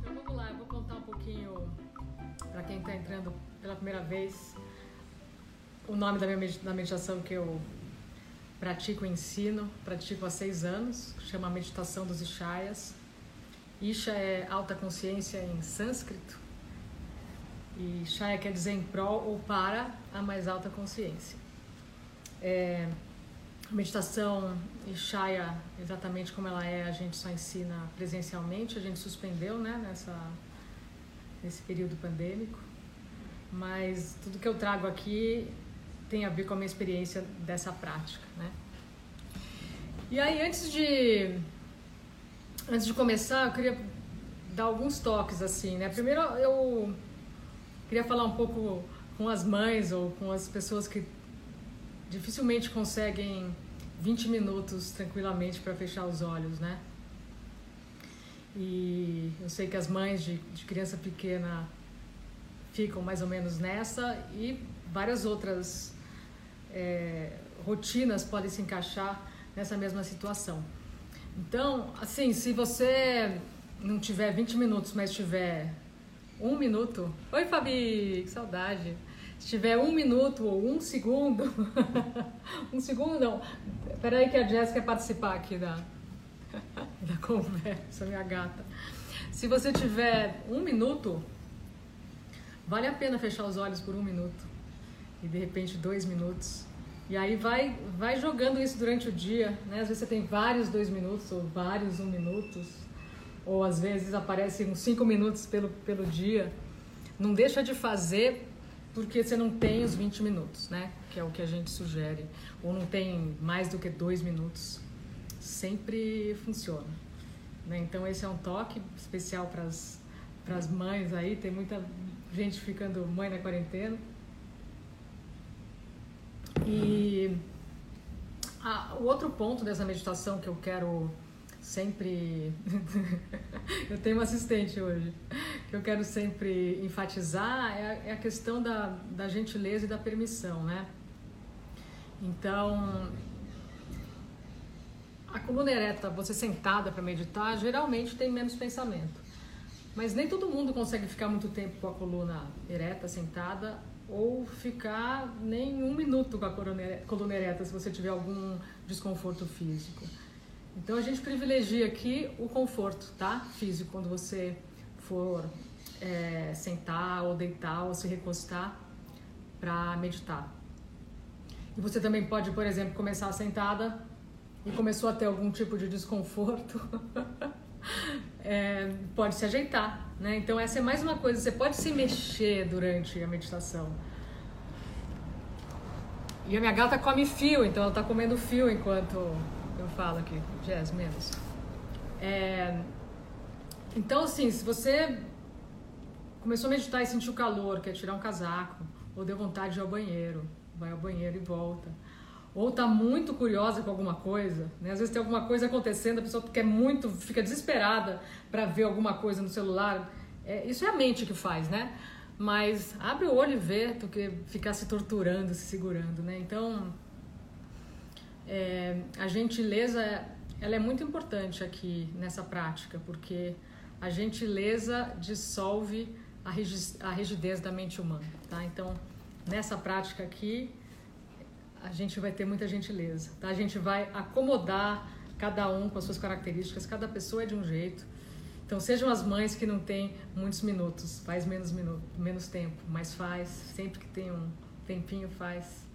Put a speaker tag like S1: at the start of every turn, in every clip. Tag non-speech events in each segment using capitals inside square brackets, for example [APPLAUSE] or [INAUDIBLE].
S1: Então vamos lá, eu vou contar um pouquinho para quem está entrando pela primeira vez o nome da minha da meditação que eu pratico ensino, pratico há seis anos, chama Meditação dos Ishayas. Isha é alta consciência em sânscrito e Shaya quer dizer em prol ou para a mais alta consciência. É, meditação Ishaya, exatamente como ela é, a gente só ensina presencialmente, a gente suspendeu né, nessa, nesse período pandêmico, mas tudo que eu trago aqui tem a ver com a minha experiência dessa prática. Né? E aí, antes de, antes de começar, eu queria dar alguns toques assim, né? Primeiro, eu queria falar um pouco com as mães ou com as pessoas que dificilmente conseguem 20 minutos tranquilamente para fechar os olhos, né? E eu sei que as mães de, de criança pequena ficam mais ou menos nessa e várias outras é, rotinas podem se encaixar nessa mesma situação. Então, assim, se você não tiver 20 minutos, mas tiver um minuto. Oi, Fabi, que saudade. Se tiver um minuto ou um segundo. [LAUGHS] um segundo não. Peraí que a Jess quer participar aqui da, [LAUGHS] da conversa, minha gata. Se você tiver um minuto, vale a pena fechar os olhos por um minuto. E de repente dois minutos. E aí vai, vai jogando isso durante o dia. Né? Às vezes você tem vários dois minutos ou vários um minutos ou às vezes aparecem uns 5 minutos pelo, pelo dia. Não deixa de fazer porque você não tem os 20 minutos, né? Que é o que a gente sugere. Ou não tem mais do que dois minutos. Sempre funciona. Né? Então esse é um toque especial para as mães aí. Tem muita gente ficando mãe na quarentena. E o outro ponto dessa meditação que eu quero sempre. [LAUGHS] eu tenho uma assistente hoje, que eu quero sempre enfatizar é a, é a questão da, da gentileza e da permissão, né? Então, a coluna ereta, você sentada para meditar, geralmente tem menos pensamento. Mas nem todo mundo consegue ficar muito tempo com a coluna ereta, sentada, ou ficar nem um minuto com a coluna ereta se você tiver algum desconforto físico. Então a gente privilegia aqui o conforto, tá? Físico, quando você for é, sentar ou deitar ou se recostar para meditar. E você também pode, por exemplo, começar sentada e começou a ter algum tipo de desconforto, [LAUGHS] é, pode se ajeitar, né? Então essa é mais uma coisa, você pode se mexer durante a meditação. E a minha gata come fio, então ela está comendo fio enquanto eu falo aqui, Jazz, menos. É, então, assim, se você começou a meditar e sentiu calor, quer tirar um casaco, ou deu vontade de ir ao banheiro, vai ao banheiro e volta. Ou tá muito curiosa com alguma coisa, né? Às vezes tem alguma coisa acontecendo, a pessoa quer muito, fica desesperada para ver alguma coisa no celular. É, isso é a mente que faz, né? Mas abre o olho e vê do que ficar se torturando, se segurando, né? Então, é, a gentileza ela é muito importante aqui nessa prática, porque a gentileza dissolve a rigidez da mente humana, tá? Então, nessa prática aqui, a gente vai ter muita gentileza, tá? A gente vai acomodar cada um com as suas características, cada pessoa é de um jeito. Então, sejam as mães que não têm muitos minutos, faz menos minuto, menos tempo, mas faz, sempre que tem um tempinho faz.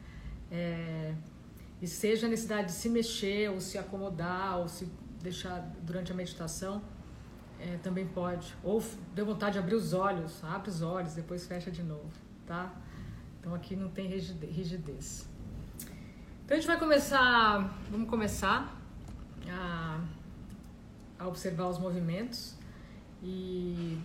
S1: É, e seja a necessidade de se mexer ou se acomodar ou se deixar durante a meditação, é, também pode. Ou deu vontade de abrir os olhos, abre os olhos, depois fecha de novo, tá? Então aqui não tem rigidez. Então a gente vai começar, vamos começar a, a observar os movimentos e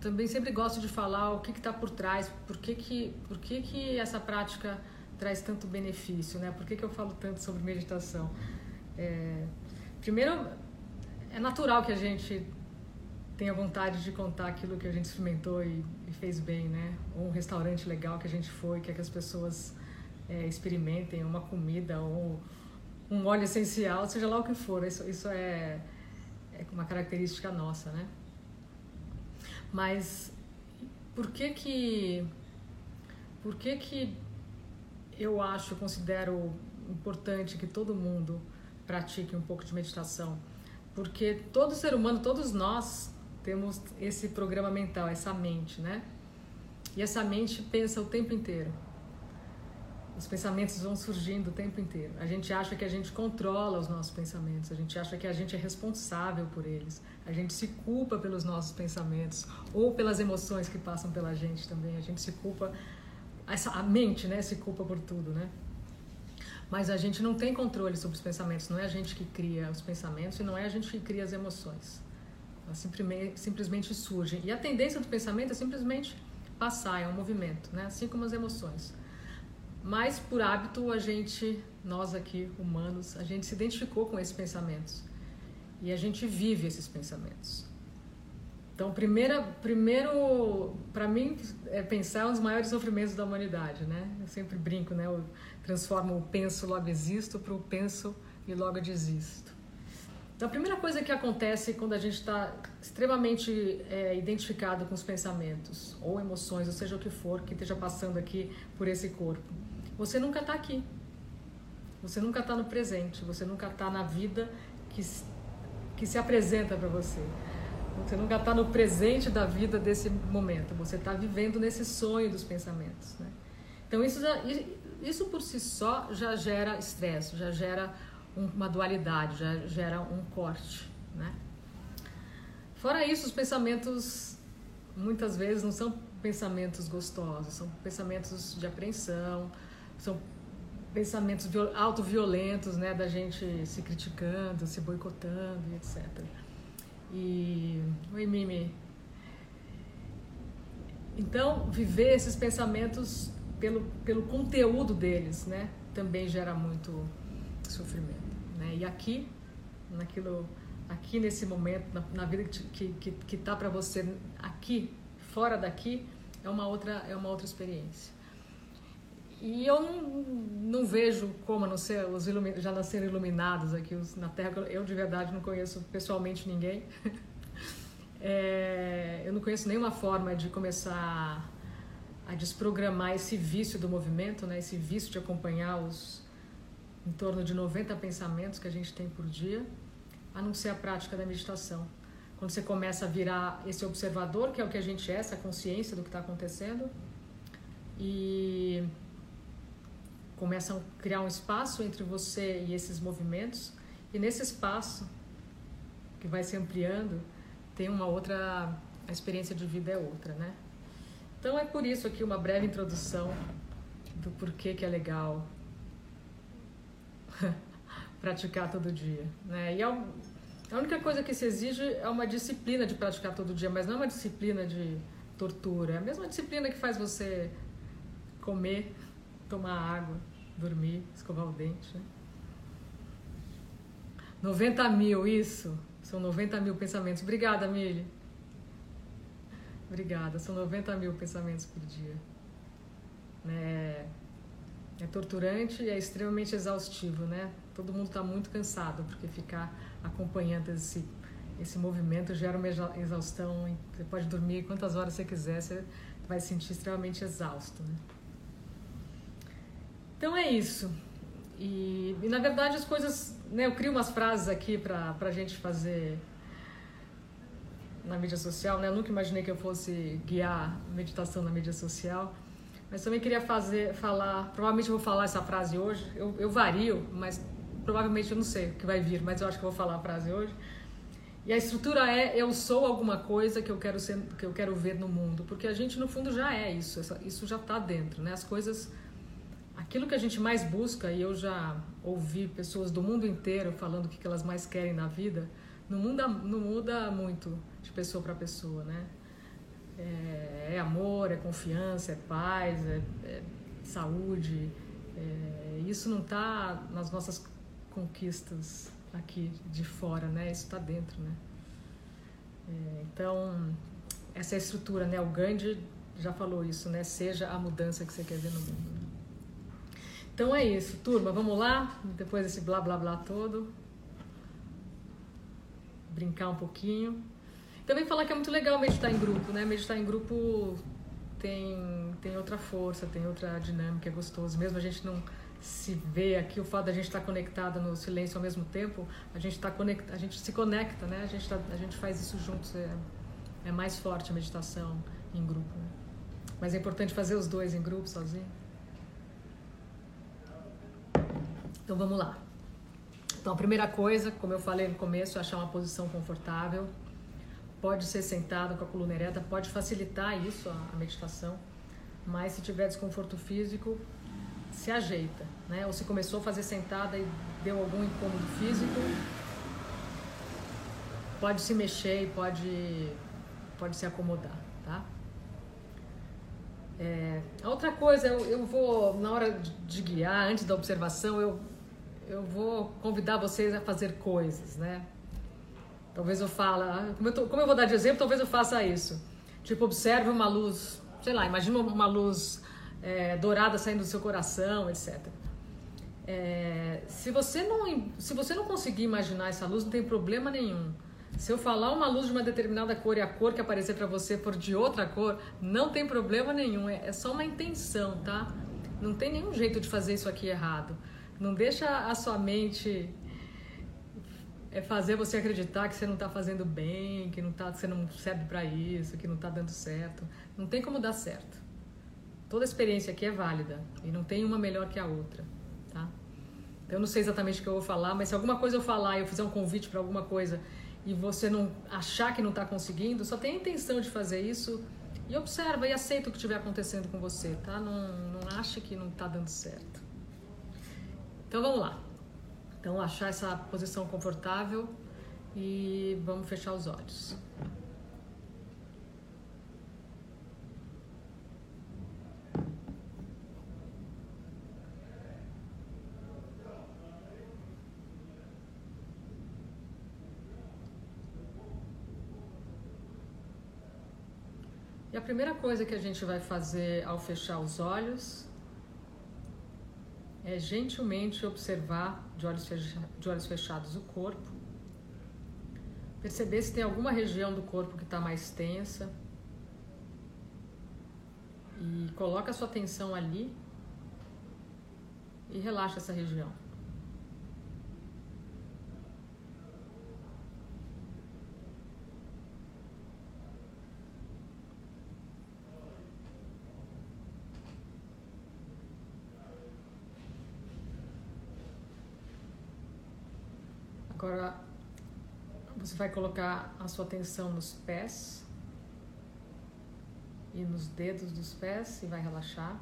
S1: também sempre gosto de falar o que está por trás, por que, que, por que, que essa prática traz tanto benefício, né? Por que, que eu falo tanto sobre meditação? É, primeiro, é natural que a gente tenha vontade de contar aquilo que a gente experimentou e, e, fez bem, né? Ou um restaurante legal que a gente foi, que, é que as pessoas é, experimentem uma comida ou um óleo essencial, seja lá o que for. Isso, isso é, é uma característica nossa, né? Mas por que que por que que eu acho, considero importante que todo mundo pratique um pouco de meditação? Porque todo ser humano, todos nós temos esse programa mental, essa mente, né? E essa mente pensa o tempo inteiro. Os pensamentos vão surgindo o tempo inteiro. A gente acha que a gente controla os nossos pensamentos, a gente acha que a gente é responsável por eles, a gente se culpa pelos nossos pensamentos ou pelas emoções que passam pela gente também. A gente se culpa, essa, a mente, né, se culpa por tudo, né? Mas a gente não tem controle sobre os pensamentos, não é a gente que cria os pensamentos e não é a gente que cria as emoções. Elas simplesmente, simplesmente surgem. E a tendência do pensamento é simplesmente passar, é um movimento, né? assim como as emoções. Mas por hábito a gente, nós aqui humanos, a gente se identificou com esses pensamentos e a gente vive esses pensamentos. Então, primeira, primeiro, para mim, é pensar dos maiores sofrimentos da humanidade, né? Eu sempre brinco, né? Eu transformo o penso logo existo para o penso e logo desisto. Então, a primeira coisa que acontece quando a gente está extremamente é, identificado com os pensamentos ou emoções, ou seja o que for que esteja passando aqui por esse corpo, você nunca está aqui. Você nunca está no presente. Você nunca está na vida que, que se apresenta para você. Você nunca está no presente da vida desse momento. Você está vivendo nesse sonho dos pensamentos. Né? Então, isso, já, isso por si só já gera estresse, já gera uma dualidade, já gera um corte, né? Fora isso, os pensamentos muitas vezes não são pensamentos gostosos, são pensamentos de apreensão, são pensamentos autoviolentos, né, da gente se criticando, se boicotando, etc. E oi Mimi. Então, viver esses pensamentos pelo pelo conteúdo deles, né, também gera muito sofrimento. Né? E aqui, naquilo, aqui nesse momento, na, na vida que que que está para você aqui, fora daqui, é uma outra é uma outra experiência. E eu não, não vejo como não ser os já nasceram iluminados aqui os, na Terra. Eu de verdade não conheço pessoalmente ninguém. [LAUGHS] É, eu não conheço nenhuma forma de começar a desprogramar esse vício do movimento, né? Esse vício de acompanhar os em torno de 90 pensamentos que a gente tem por dia, a não ser a prática da meditação. Quando você começa a virar esse observador, que é o que a gente é, essa consciência do que está acontecendo, e começa a criar um espaço entre você e esses movimentos, e nesse espaço, que vai se ampliando, tem uma outra. a experiência de vida é outra, né? Então é por isso aqui uma breve introdução do porquê que é legal [LAUGHS] praticar todo dia. Né? E é a única coisa que se exige é uma disciplina de praticar todo dia, mas não é uma disciplina de tortura. É a mesma disciplina que faz você comer, tomar água, dormir, escovar o dente. Né? 90 mil, isso. São 90 mil pensamentos. Obrigada, Mili. Obrigada. São 90 mil pensamentos por dia. Né? É torturante e é extremamente exaustivo, né? Todo mundo está muito cansado porque ficar acompanhando esse esse movimento gera uma exaustão. Você pode dormir quantas horas você quiser, você vai se sentir extremamente exausto, né? Então é isso. E, e na verdade as coisas, né? Eu crio umas frases aqui para para gente fazer na mídia social, né? Eu nunca imaginei que eu fosse guiar meditação na mídia social. Mas também queria fazer, falar, provavelmente eu vou falar essa frase hoje, eu, eu vario, mas provavelmente eu não sei o que vai vir, mas eu acho que eu vou falar a frase hoje. E a estrutura é eu sou alguma coisa que eu quero ser, que eu quero ver no mundo, porque a gente no fundo já é isso, isso já está dentro, né? As coisas, aquilo que a gente mais busca e eu já ouvi pessoas do mundo inteiro falando o que elas mais querem na vida, não muda, não muda muito de pessoa para pessoa, né? é, é amor, é confiança, é paz, é, é saúde. É, isso não está nas nossas conquistas aqui de fora, né? Isso está dentro, né? É, então, essa é estrutura, né? O Gandhi já falou isso, né? Seja a mudança que você quer ver no mundo. Então é isso, turma, vamos lá? Depois desse blá blá blá todo. Brincar um pouquinho. Também falar que é muito legal meditar em grupo, né? Meditar em grupo tem, tem outra força, tem outra dinâmica, é gostoso. Mesmo a gente não se vê aqui, o fato da gente estar conectada no silêncio ao mesmo tempo, a gente, tá conecta, a gente se conecta, né? A gente, tá, a gente faz isso juntos. É, é mais forte a meditação em grupo. Né? Mas é importante fazer os dois em grupo, sozinho. Então vamos lá. Então a primeira coisa, como eu falei no começo, é achar uma posição confortável pode ser sentado com a coluna ereta, pode facilitar isso, a, meditação, mas se tiver desconforto físico, se ajeita, né? Ou se começou a fazer sentada e deu algum incômodo físico, pode se mexer e pode, pode se acomodar, tá? É, a outra coisa, eu, eu vou, na hora de, de guiar, antes da observação, eu, eu vou convidar vocês a fazer coisas, né? Talvez eu fale, ah, como eu, tô, como eu vou dar de exemplo, talvez eu faça isso. Tipo, observe uma luz, sei lá, imagina uma luz é, dourada saindo do seu coração, etc. É, se, você não, se você não conseguir imaginar essa luz, não tem problema nenhum. Se eu falar uma luz de uma determinada cor e a cor que aparecer para você for de outra cor, não tem problema nenhum. É, é só uma intenção, tá? Não tem nenhum jeito de fazer isso aqui errado. Não deixa a sua mente é fazer você acreditar que você não está fazendo bem, que não tá, que você não serve para isso, que não está dando certo. Não tem como dar certo. Toda experiência aqui é válida e não tem uma melhor que a outra, tá? Então, eu não sei exatamente o que eu vou falar, mas se alguma coisa eu falar e eu fizer um convite para alguma coisa e você não achar que não está conseguindo, só tem a intenção de fazer isso e observa e aceita o que estiver acontecendo com você, tá? Não, não acha que não está dando certo. Então vamos lá. Então, achar essa posição confortável e vamos fechar os olhos. E a primeira coisa que a gente vai fazer ao fechar os olhos é gentilmente observar de olhos, de olhos fechados o corpo, perceber se tem alguma região do corpo que está mais tensa e coloca a sua atenção ali e relaxa essa região. Agora você vai colocar a sua atenção nos pés e nos dedos dos pés e vai relaxar.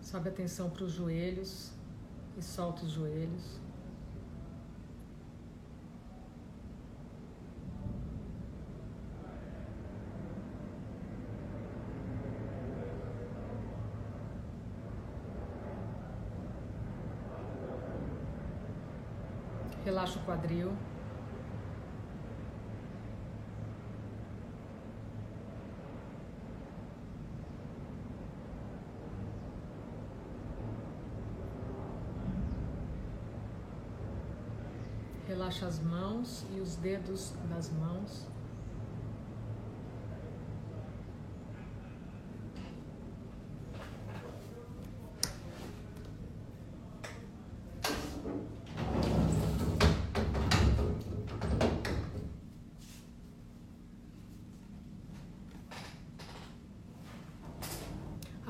S1: Sobe a atenção para os joelhos e solta os joelhos. Relaxa o quadril. Relaxa as mãos e os dedos das mãos.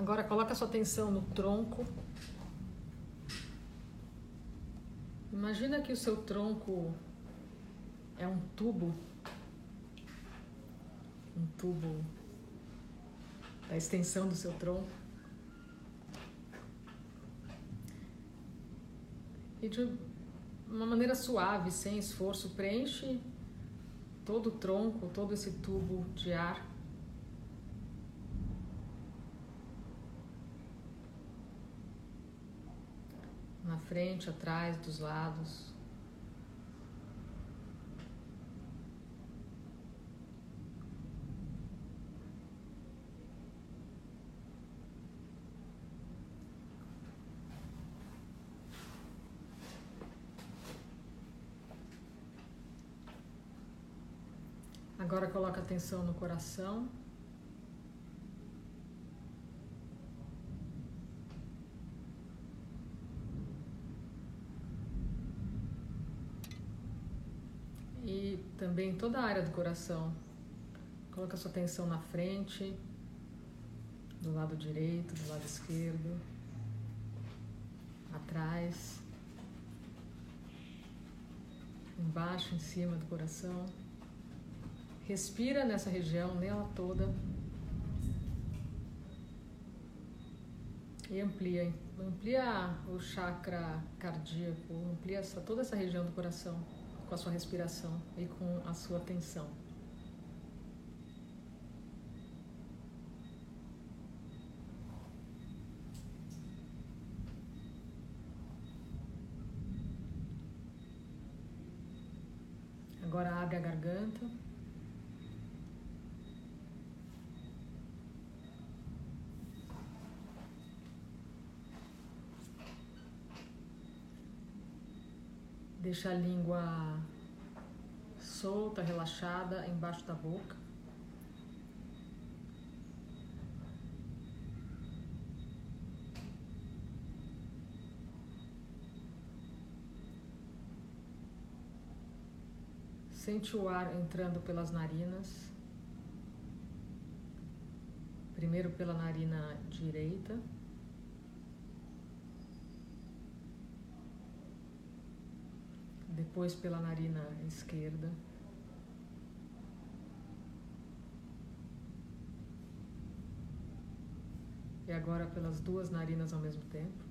S1: Agora coloca sua atenção no tronco. Imagina que o seu tronco é um tubo, um tubo da extensão do seu tronco. E de uma maneira suave, sem esforço, preenche todo o tronco, todo esse tubo de ar na frente, atrás, dos lados. Agora coloca atenção no coração. Também toda a área do coração. Coloca sua atenção na frente, do lado direito, do lado esquerdo, atrás, embaixo, em cima do coração. Respira nessa região, nela toda. E amplia, amplia o chakra cardíaco, amplia toda essa região do coração com a sua respiração e com a sua atenção. Agora abre a garganta. Deixa a língua solta, relaxada embaixo da boca. Sente o ar entrando pelas narinas. Primeiro pela narina direita. depois pela narina esquerda. E agora pelas duas narinas ao mesmo tempo.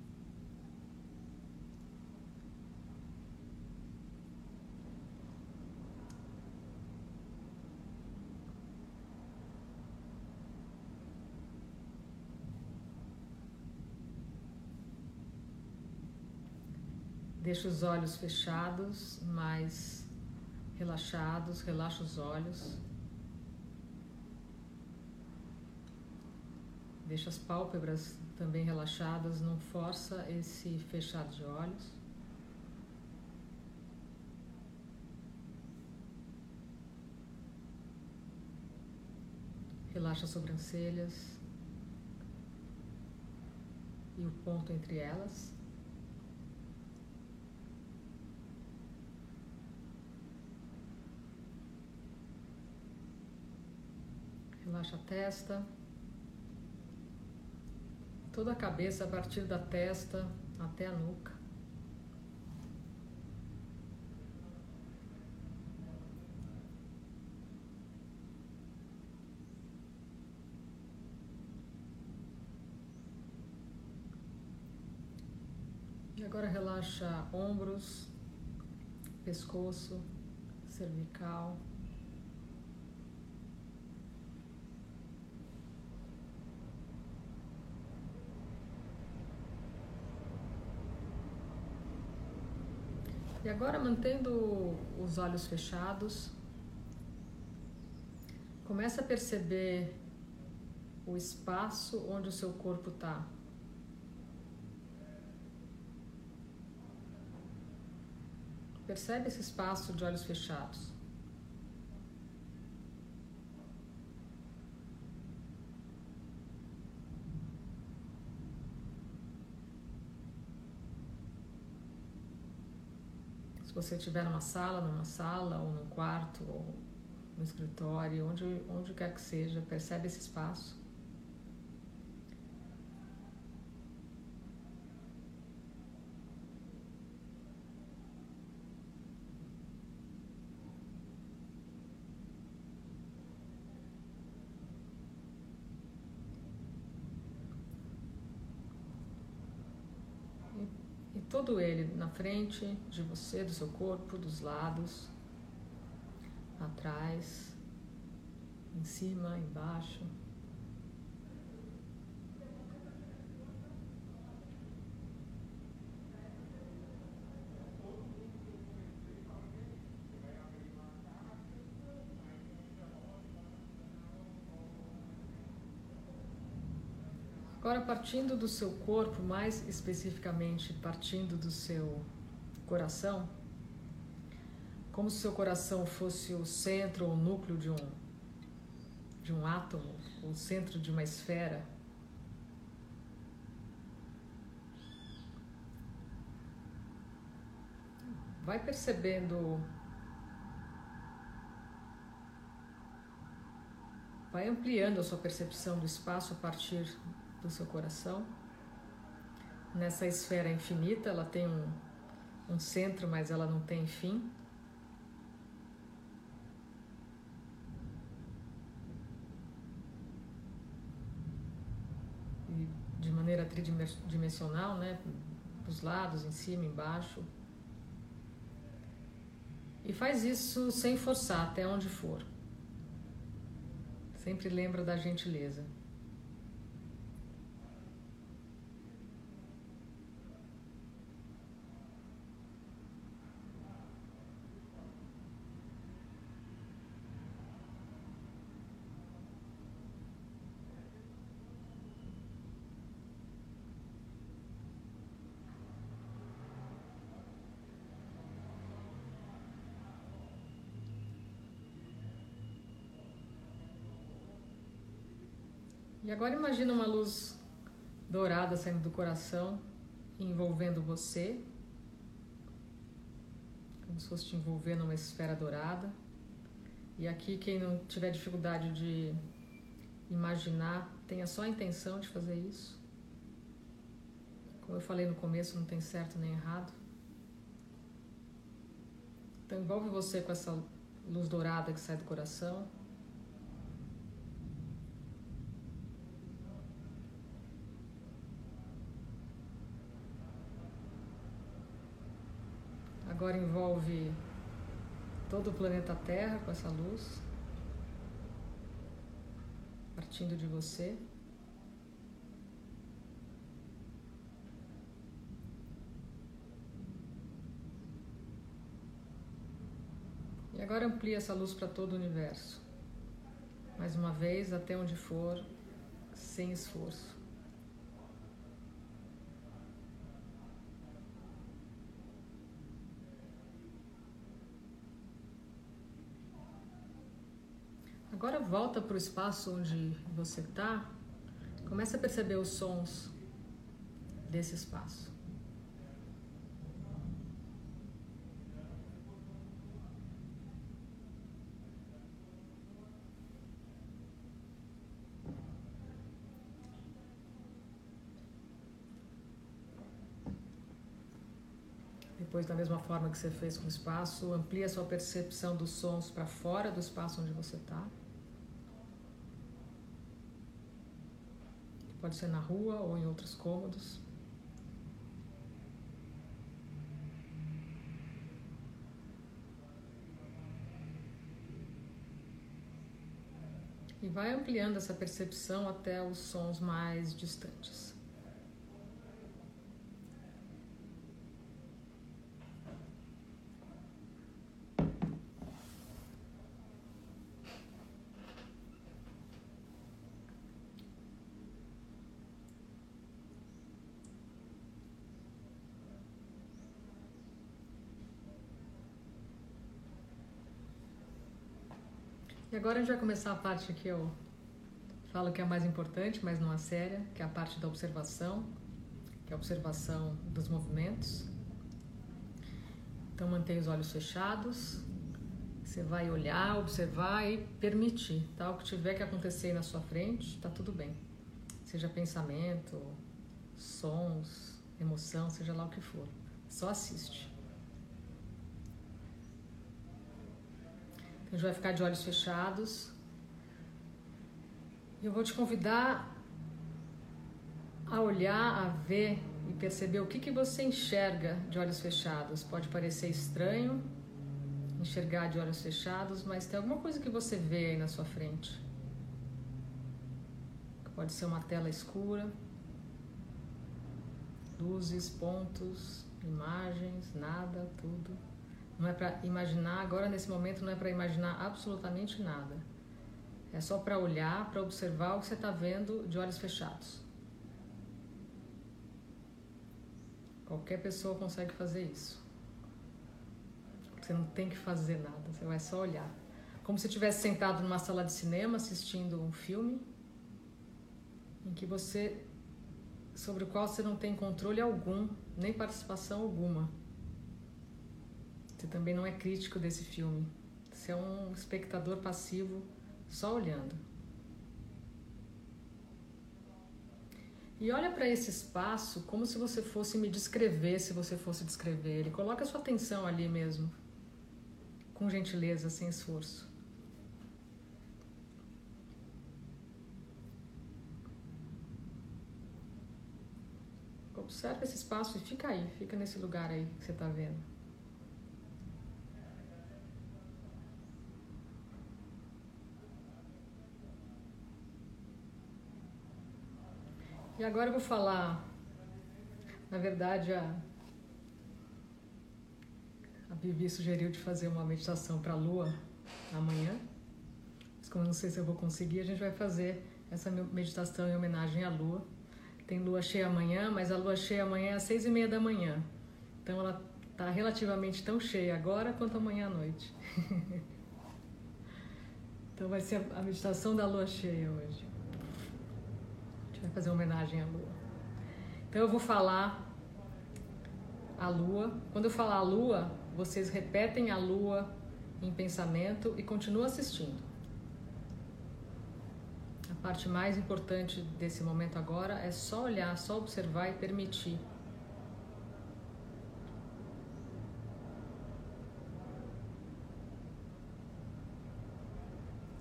S1: Deixa os olhos fechados, mais relaxados, relaxa os olhos. Deixa as pálpebras também relaxadas, não força esse fechado de olhos. Relaxa as sobrancelhas e o ponto entre elas. Relaxa a testa. Toda a cabeça a partir da testa até a nuca. E agora relaxa ombros, pescoço, cervical. E agora, mantendo os olhos fechados, começa a perceber o espaço onde o seu corpo está. Percebe esse espaço de olhos fechados. Se você estiver numa sala, numa sala, ou num quarto, ou no escritório, onde, onde quer que seja, percebe esse espaço. Todo ele na frente de você, do seu corpo, dos lados, atrás, em cima, embaixo. Agora, partindo do seu corpo, mais especificamente partindo do seu coração, como se seu coração fosse o centro ou o núcleo de um, de um átomo, o centro de uma esfera. Vai percebendo, vai ampliando a sua percepção do espaço a partir do seu coração. Nessa esfera infinita, ela tem um, um centro, mas ela não tem fim. E de maneira tridimensional, né? Os lados, em cima, embaixo. E faz isso sem forçar, até onde for. Sempre lembra da gentileza. E agora imagina uma luz dourada saindo do coração, envolvendo você, como se fosse te envolver numa esfera dourada. E aqui quem não tiver dificuldade de imaginar, tenha só a intenção de fazer isso. Como eu falei no começo, não tem certo nem errado. Então envolve você com essa luz dourada que sai do coração. Agora envolve todo o planeta Terra com essa luz, partindo de você. E agora amplia essa luz para todo o universo. Mais uma vez, até onde for, sem esforço. Agora volta para o espaço onde você está. Começa a perceber os sons desse espaço. Depois, da mesma forma que você fez com o espaço, amplia sua percepção dos sons para fora do espaço onde você está. Pode ser na rua ou em outros cômodos. E vai ampliando essa percepção até os sons mais distantes. E agora a gente vai começar a parte que eu falo que é a mais importante, mas não a séria, que é a parte da observação, que é a observação dos movimentos. Então mantenha os olhos fechados. Você vai olhar, observar e permitir, tá? O que tiver que acontecer na sua frente, tá tudo bem. Seja pensamento, sons, emoção, seja lá o que for. Só assiste. A gente vai ficar de olhos fechados. E eu vou te convidar a olhar, a ver e perceber o que, que você enxerga de olhos fechados. Pode parecer estranho enxergar de olhos fechados, mas tem alguma coisa que você vê aí na sua frente. Pode ser uma tela escura, luzes, pontos, imagens, nada, tudo. Não é para imaginar, agora nesse momento não é para imaginar absolutamente nada. É só para olhar, para observar o que você está vendo de olhos fechados. Qualquer pessoa consegue fazer isso. Você não tem que fazer nada, você vai só olhar. Como se estivesse sentado numa sala de cinema assistindo um filme em que você sobre o qual você não tem controle algum, nem participação alguma. Você também não é crítico desse filme. Você é um espectador passivo, só olhando. E olha para esse espaço como se você fosse me descrever, se você fosse descrever ele. Coloca a sua atenção ali mesmo, com gentileza, sem esforço. Observa esse espaço e fica aí, fica nesse lugar aí que você está vendo. E agora eu vou falar, na verdade, a, a Bibi sugeriu de fazer uma meditação para a lua amanhã. Mas como eu não sei se eu vou conseguir, a gente vai fazer essa meditação em homenagem à lua. Tem lua cheia amanhã, mas a lua cheia amanhã é às seis e meia da manhã. Então ela está relativamente tão cheia agora quanto amanhã à noite. [LAUGHS] então vai ser a meditação da lua cheia hoje vai fazer homenagem à lua. Então eu vou falar a lua. Quando eu falar a lua, vocês repetem a lua em pensamento e continuam assistindo. A parte mais importante desse momento agora é só olhar, só observar e permitir.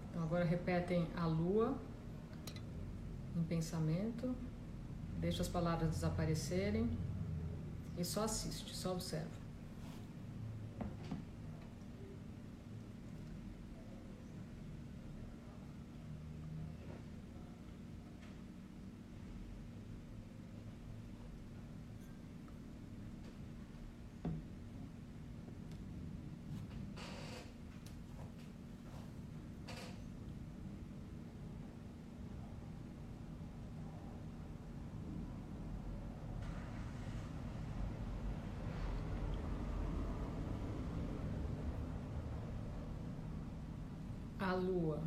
S1: Então agora repetem a lua em pensamento, deixa as palavras desaparecerem e só assiste, só observa. A lua.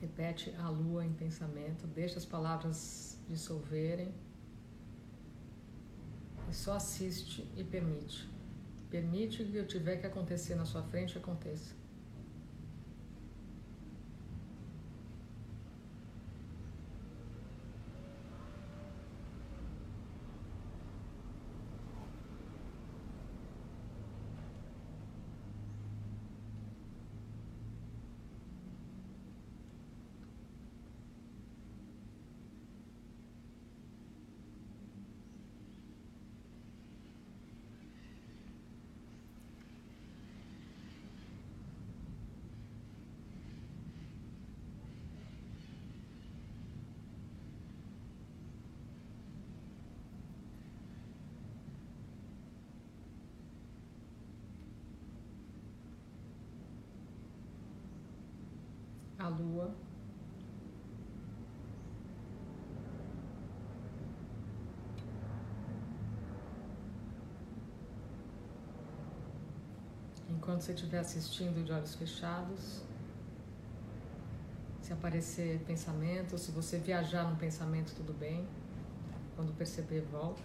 S1: Repete a lua em pensamento, deixa as palavras dissolverem e só assiste e permite. Permite que o que tiver que acontecer na sua frente aconteça. Lua. Enquanto você estiver assistindo de olhos fechados, se aparecer pensamento, se você viajar no pensamento, tudo bem. Quando perceber, volta.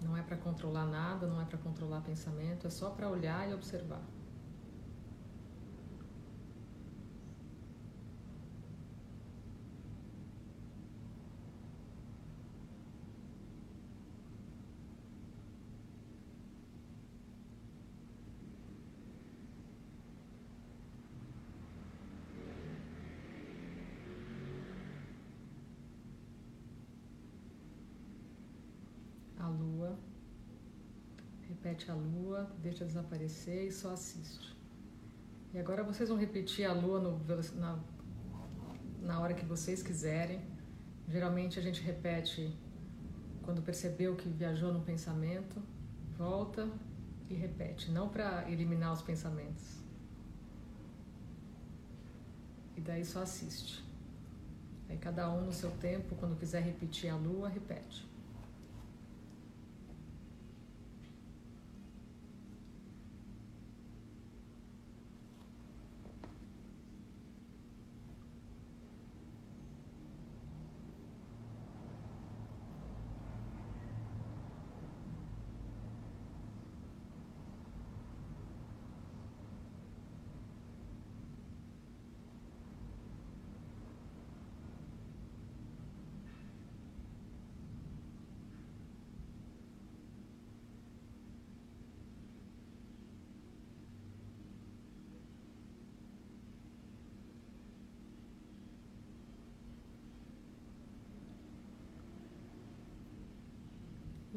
S1: Não é para controlar nada, não é para controlar pensamento, é só para olhar e observar. Repete a lua, deixa desaparecer e só assiste. E agora vocês vão repetir a lua no, na, na hora que vocês quiserem. Geralmente a gente repete quando percebeu que viajou no pensamento, volta e repete, não para eliminar os pensamentos. E daí só assiste. Aí cada um no seu tempo, quando quiser repetir a lua, repete.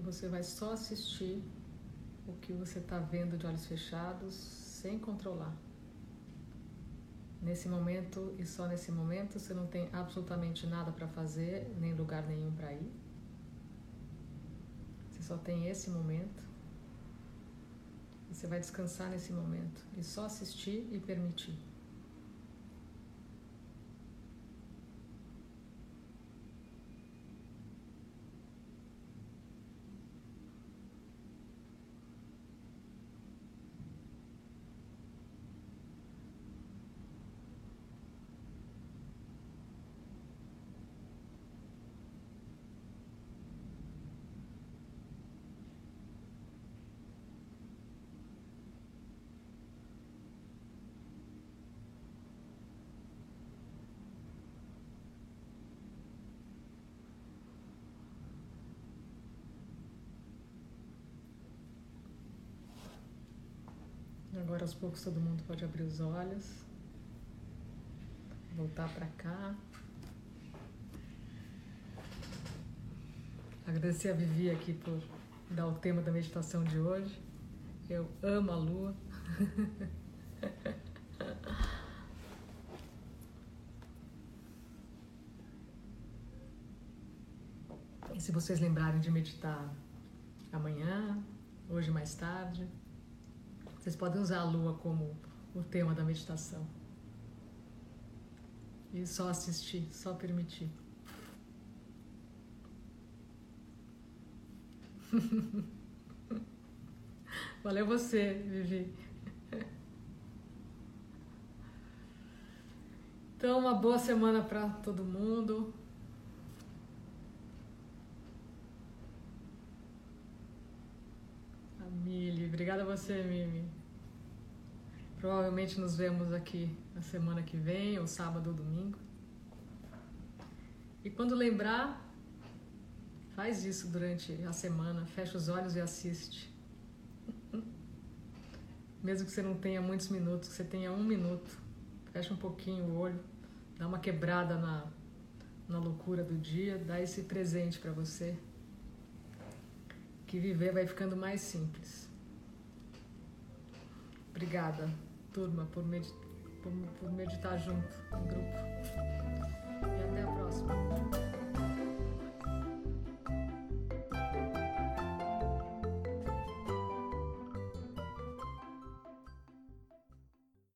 S1: Você vai só assistir o que você está vendo de olhos fechados, sem controlar. Nesse momento e só nesse momento, você não tem absolutamente nada para fazer, nem lugar nenhum para ir. Você só tem esse momento. E você vai descansar nesse momento e só assistir e permitir. Agora aos poucos todo mundo pode abrir os olhos, voltar para cá. Agradecer a Vivi aqui por dar o tema da meditação de hoje. Eu amo a lua. [LAUGHS] E se vocês lembrarem de meditar amanhã, hoje mais tarde, vocês podem usar a lua como o tema da meditação. E só assistir, só permitir. [LAUGHS] Valeu você, Vivi. Então, uma boa semana para todo mundo. A Mili, obrigada a você, Mimi. Provavelmente nos vemos aqui na semana que vem, ou sábado ou domingo. E quando lembrar, faz isso durante a semana, fecha os olhos e assiste. [LAUGHS] Mesmo que você não tenha muitos minutos, que você tenha um minuto, fecha um pouquinho o olho, dá uma quebrada na, na loucura do dia, dá esse presente para você. Que viver vai ficando mais simples. Obrigada turma, por, medit por, por meditar junto, em grupo. E até a próxima.